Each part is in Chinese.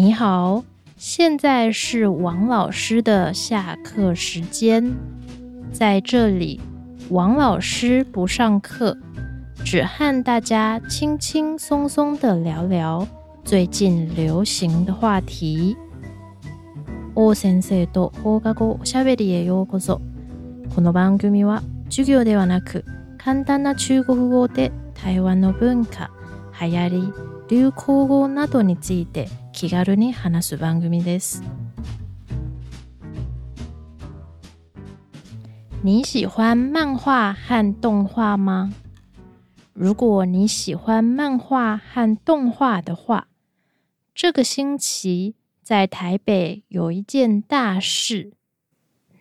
你好，现在是王老师的下课时间，在这里，王老师不上课，只和大家轻轻松松的聊聊最近流行的话题。先生としゃべりへようこそ。この番組は授業ではなく、簡単な中国語で台湾の文化、流行、流行語などについて。你喜欢漫画和动画吗？如果你喜欢漫画和动画的话，这个星期在台北有一件大事，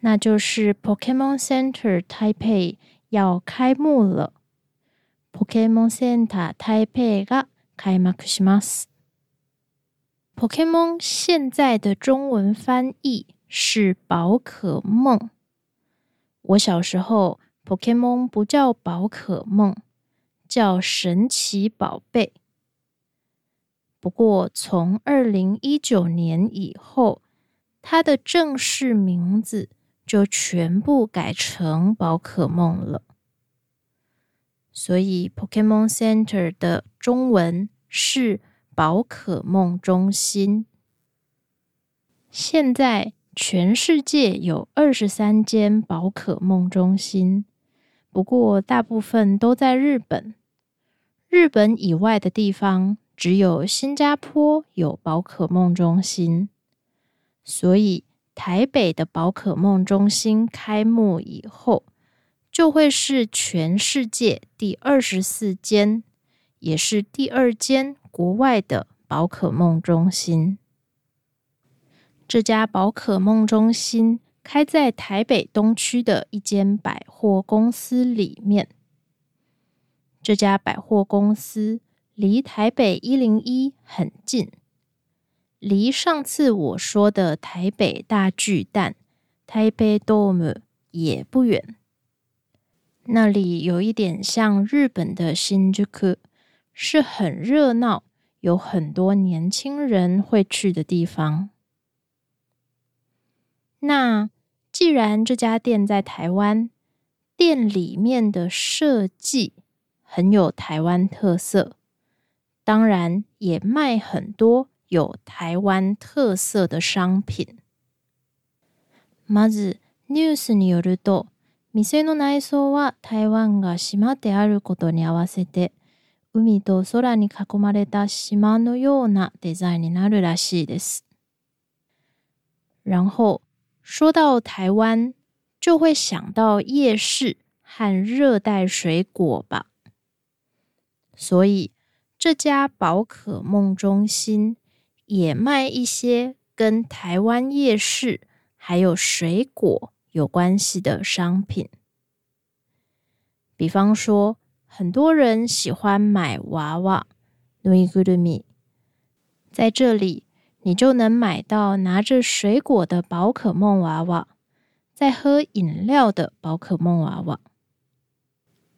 那就是 p o k e m o n Center Taipei 要开幕了。p o k e m o n Center t a i 台北が開幕します。p o k e m o n 现在的中文翻译是宝可梦。我小时候 p o k e m o n 不叫宝可梦，叫神奇宝贝。不过从二零一九年以后，它的正式名字就全部改成宝可梦了。所以 p o k e m o n Center 的中文是。宝可梦中心现在全世界有二十三间宝可梦中心，不过大部分都在日本。日本以外的地方只有新加坡有宝可梦中心，所以台北的宝可梦中心开幕以后，就会是全世界第二十四间，也是第二间。国外的宝可梦中心，这家宝可梦中心开在台北东区的一间百货公司里面。这家百货公司离台北一零一很近，离上次我说的台北大巨蛋台北 dom 也不远。那里有一点像日本的新宿，是很热闹。有很多年轻人会去的地方。那既然这家店在台湾，店里面的设计很有台湾特色，当然也卖很多有台湾特色的商品。海まれた島のようなデザインになるらしいです。然后说到台湾，就会想到夜市和热带水果吧。所以这家宝可梦中心也卖一些跟台湾夜市还有水果有关系的商品，比方说。很多人喜欢买娃娃 n u g g e Me，在这里你就能买到拿着水果的宝可梦娃娃，在喝饮料的宝可梦娃娃。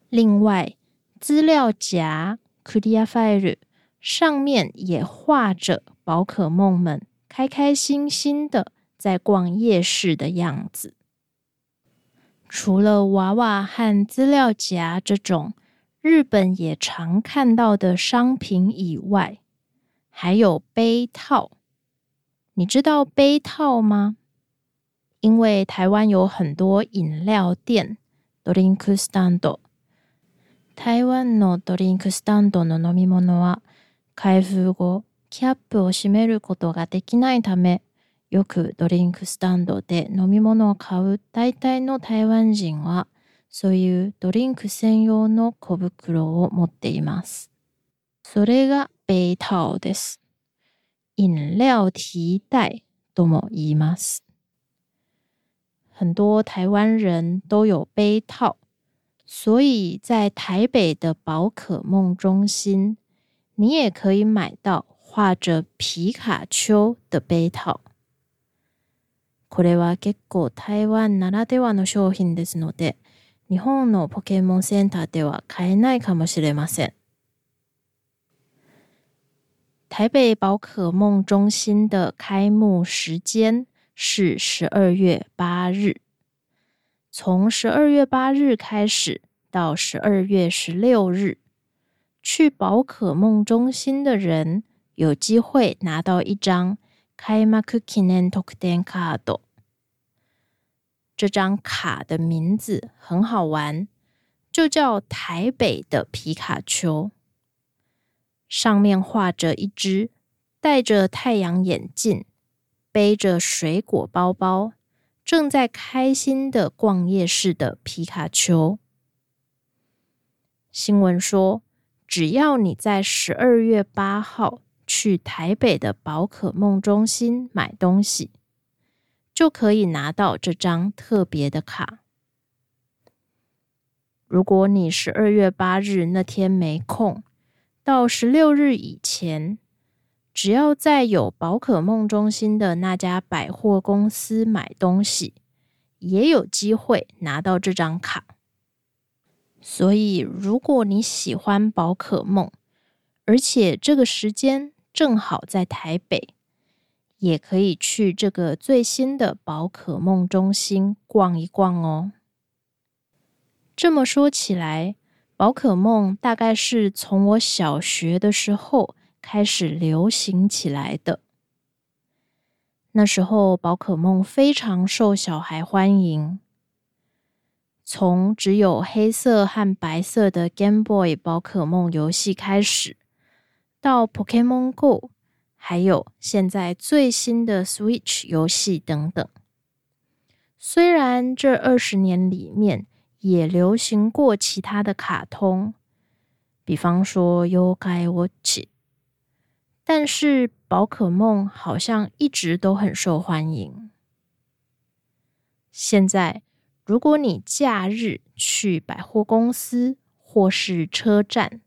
另外，资料夹 Kudia Fire 上面也画着宝可梦们开开心心的在逛夜市的样子。除了娃娃和资料夹这种。日本也常看到的商品以外，还有杯套。你知道杯套吗？因为台湾有很多饮料店ドリンクスタンド。台湾のドリンクスタンドの飲み物は開封後、キャップを閉めることができないため、よくドリンクスタンドで飲み物を買う大体の台湾人は、そういうドリンク専用の小袋を持っています。それがベイタオです。飲料提袋とも言います。很多台湾人都有杯套，所以在台北的宝可梦中心，你也可以买到画着皮卡丘的杯套。これは結構台湾ならではの商品ですので、日本のポケモンセンターでは買えないかもしれません。台北宝可梦中心的开幕时间是十二月八日，从十二月八日开始到十二月十六日，去宝可梦中心的人有机会拿到一张开幕記念特典カード。这张卡的名字很好玩，就叫台北的皮卡丘。上面画着一只戴着太阳眼镜、背着水果包包、正在开心的逛夜市的皮卡丘。新闻说，只要你在十二月八号去台北的宝可梦中心买东西。就可以拿到这张特别的卡。如果你十二月八日那天没空，到十六日以前，只要在有宝可梦中心的那家百货公司买东西，也有机会拿到这张卡。所以，如果你喜欢宝可梦，而且这个时间正好在台北。也可以去这个最新的宝可梦中心逛一逛哦。这么说起来，宝可梦大概是从我小学的时候开始流行起来的。那时候，宝可梦非常受小孩欢迎。从只有黑色和白色的 Game Boy 宝可梦游戏开始，到 p o k e m o n Go。还有现在最新的 Switch 游戏等等。虽然这二十年里面也流行过其他的卡通，比方说《y o u k a Watch》，但是宝可梦好像一直都很受欢迎。现在，如果你假日去百货公司或是车站，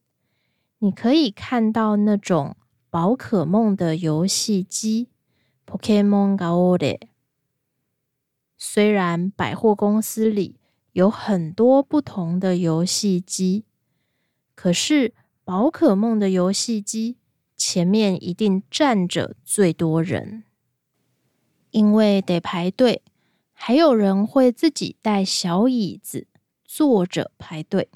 你可以看到那种。宝可梦的游戏机，Pokémon Game。虽然百货公司里有很多不同的游戏机，可是宝可梦的游戏机前面一定站着最多人，因为得排队。还有人会自己带小椅子坐着排队。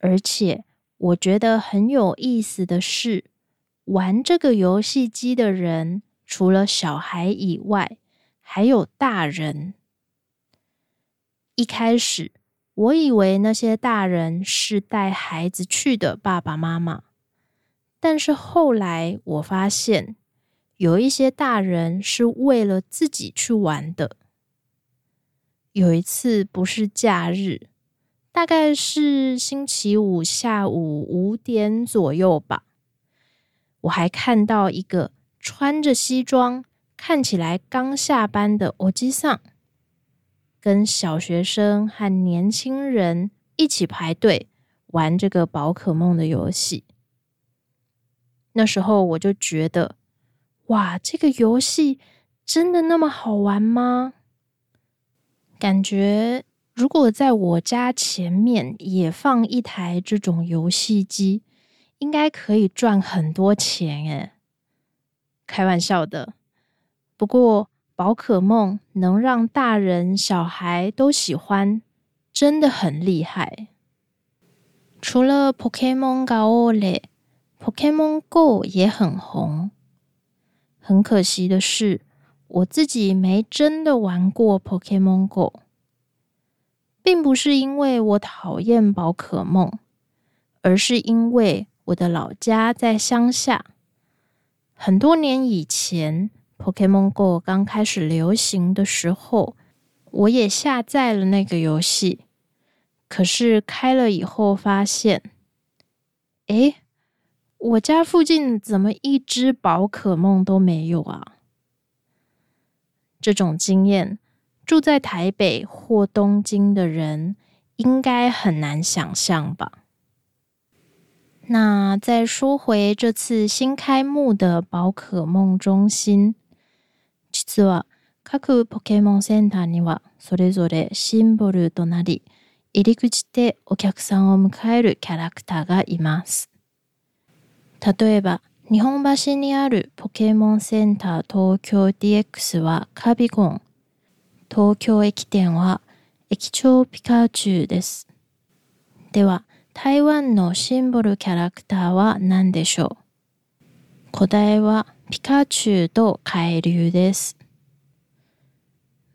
而且我觉得很有意思的是。玩这个游戏机的人，除了小孩以外，还有大人。一开始，我以为那些大人是带孩子去的爸爸妈妈，但是后来我发现，有一些大人是为了自己去玩的。有一次不是假日，大概是星期五下午五点左右吧。我还看到一个穿着西装、看起来刚下班的奥基桑，跟小学生和年轻人一起排队玩这个宝可梦的游戏。那时候我就觉得，哇，这个游戏真的那么好玩吗？感觉如果在我家前面也放一台这种游戏机。应该可以赚很多钱诶。开玩笑的。不过宝可梦能让大人小孩都喜欢，真的很厉害。除了 Pokémon Go 嘞，Pokémon Go 也很红。很可惜的是，我自己没真的玩过 Pokémon Go，并不是因为我讨厌宝可梦，而是因为。我的老家在乡下，很多年以前 p o k e m o n Go 刚开始流行的时候，我也下载了那个游戏。可是开了以后发现，诶，我家附近怎么一只宝可梦都没有啊？这种经验，住在台北或东京的人应该很难想象吧。那再说回这次新开幕的宝可梦中心，実は各ポケモンセンターにはそれぞれシンボルとなり、入り口でお客さんを迎えるキャラクターがいます。例えば、日本橋にあるポケモンセンター東京 DX はカビゴン。東京駅店は駅長ピカチュウです。では、台湾のシンボルキャラクターは何でしょう答えはピカチュウと海流です。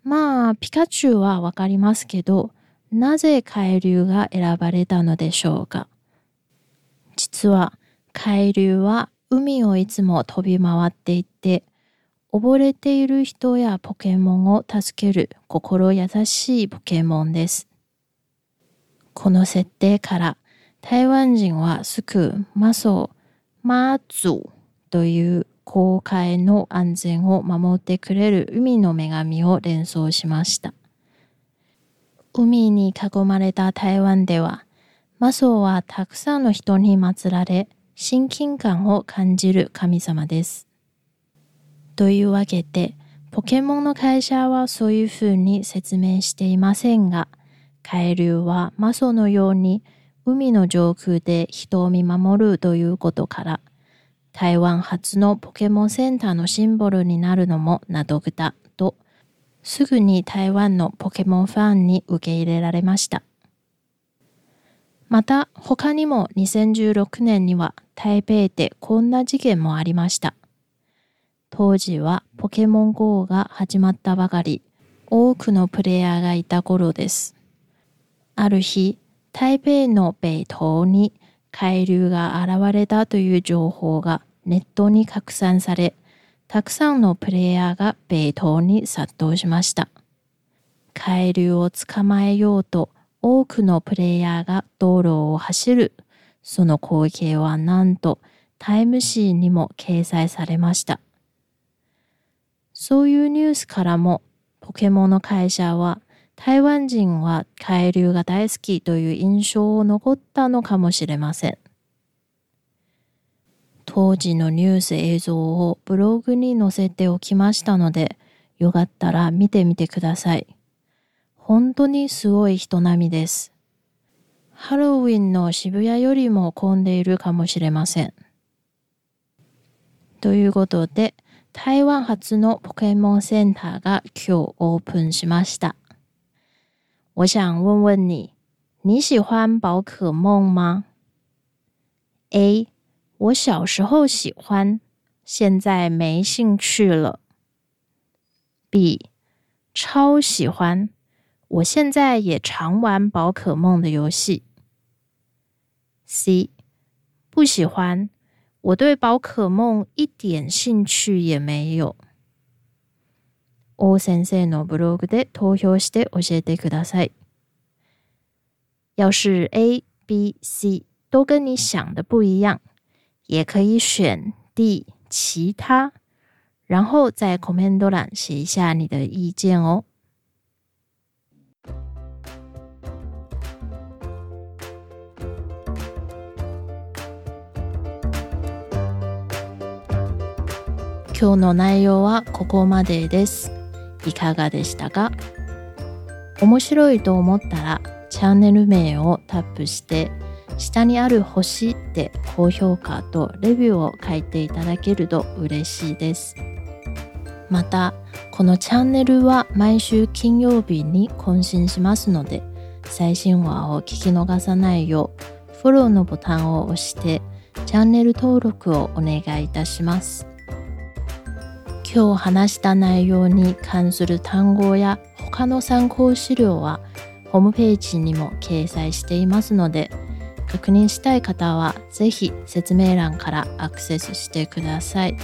まあ、ピカチュウはわかりますけど、なぜ海流が選ばれたのでしょうか実は海流は海をいつも飛び回っていて、溺れている人やポケモンを助ける心優しいポケモンです。この設定から台湾人はすぐマソ、マーズという航海の安全を守ってくれる海の女神を連想しました。海に囲まれた台湾では、マソはたくさんの人に祀られ、親近感を感じる神様です。というわけで、ポケモンの会社はそういうふうに説明していませんが、海流はマソのように海の上空で人を見守るということから、台湾初のポケモンセンターのシンボルになるのも納得だと、すぐに台湾のポケモンファンに受け入れられました。また他にも2016年には台北でこんな事件もありました。当時はポケモン GO が始まったばかり、多くのプレイヤーがいた頃です。ある日、台北の北東に海流が現れたという情報がネットに拡散され、たくさんのプレイヤーが北東に殺到しました。海流を捕まえようと多くのプレイヤーが道路を走る。その光景はなんとタイムシンにも掲載されました。そういうニュースからもポケモンの会社は台湾人は海流が大好きという印象を残ったのかもしれません。当時のニュース映像をブログに載せておきましたので、よかったら見てみてください。本当にすごい人並みです。ハロウィンの渋谷よりも混んでいるかもしれません。ということで、台湾初のポケモンセンターが今日オープンしました。我想问问你，你喜欢宝可梦吗？A，我小时候喜欢，现在没兴趣了。B，超喜欢，我现在也常玩宝可梦的游戏。C，不喜欢，我对宝可梦一点兴趣也没有。王先生のブログで投票して教えてください。要是 A、B、C 都跟你想的不一样，也可以选 D 其他，然后在 comment 栏写一下你的意见哦。今日の内容はここまでです。いかがでしたか面白いと思ったらチャンネル名をタップして下にある星で高評価とレビューを書いていただけると嬉しいです。またこのチャンネルは毎週金曜日に更新しますので最新話を聞き逃さないようフォローのボタンを押してチャンネル登録をお願いいたします。今日話した内容に関する単語や他の参考資料はホームページにも掲載していますので確認したい方は是非説明欄からアクセスしてください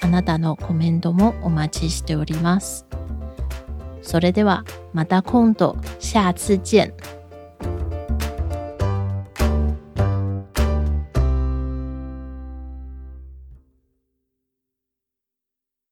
あなたのコメントもお待ちしておりますそれではまた今度下次见。